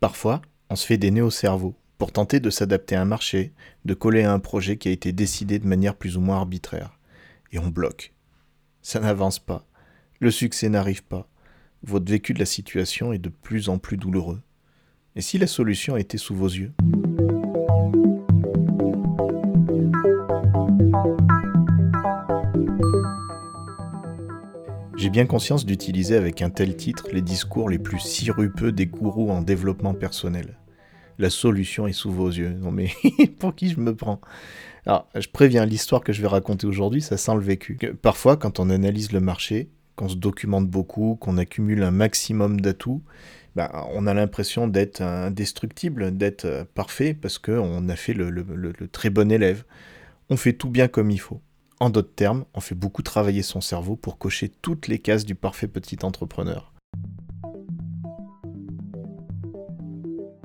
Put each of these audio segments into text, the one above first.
Parfois, on se fait des nœuds au cerveau pour tenter de s'adapter à un marché, de coller à un projet qui a été décidé de manière plus ou moins arbitraire. Et on bloque. Ça n'avance pas. Le succès n'arrive pas. Votre vécu de la situation est de plus en plus douloureux. Et si la solution était sous vos yeux? J'ai bien conscience d'utiliser avec un tel titre les discours les plus sirupeux des gourous en développement personnel. La solution est sous vos yeux. Non mais pour qui je me prends? Alors, je préviens, l'histoire que je vais raconter aujourd'hui, ça sent le vécu. Parfois, quand on analyse le marché, qu'on se documente beaucoup, qu'on accumule un maximum d'atouts, ben, on a l'impression d'être indestructible, d'être euh, parfait, parce qu'on a fait le très bon élève. On fait tout bien comme il faut. En d'autres termes, on fait beaucoup travailler son cerveau pour cocher toutes les cases du parfait petit entrepreneur.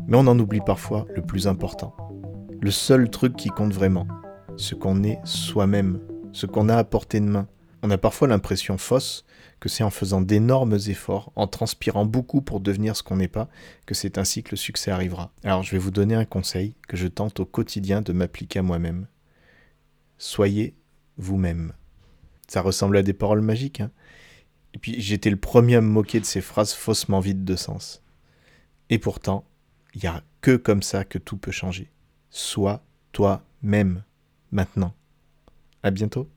Mais on en oublie parfois le plus important. Le seul truc qui compte vraiment. Ce qu'on est soi-même. Ce qu'on a à portée de main. On a parfois l'impression fausse que c'est en faisant d'énormes efforts, en transpirant beaucoup pour devenir ce qu'on n'est pas, que c'est ainsi que le succès arrivera. Alors je vais vous donner un conseil que je tente au quotidien de m'appliquer à moi-même. Soyez vous-même. Ça ressemble à des paroles magiques. Hein et puis j'étais le premier à me moquer de ces phrases faussement vides de sens. Et pourtant, il n'y a que comme ça que tout peut changer. Sois toi-même, maintenant. À bientôt.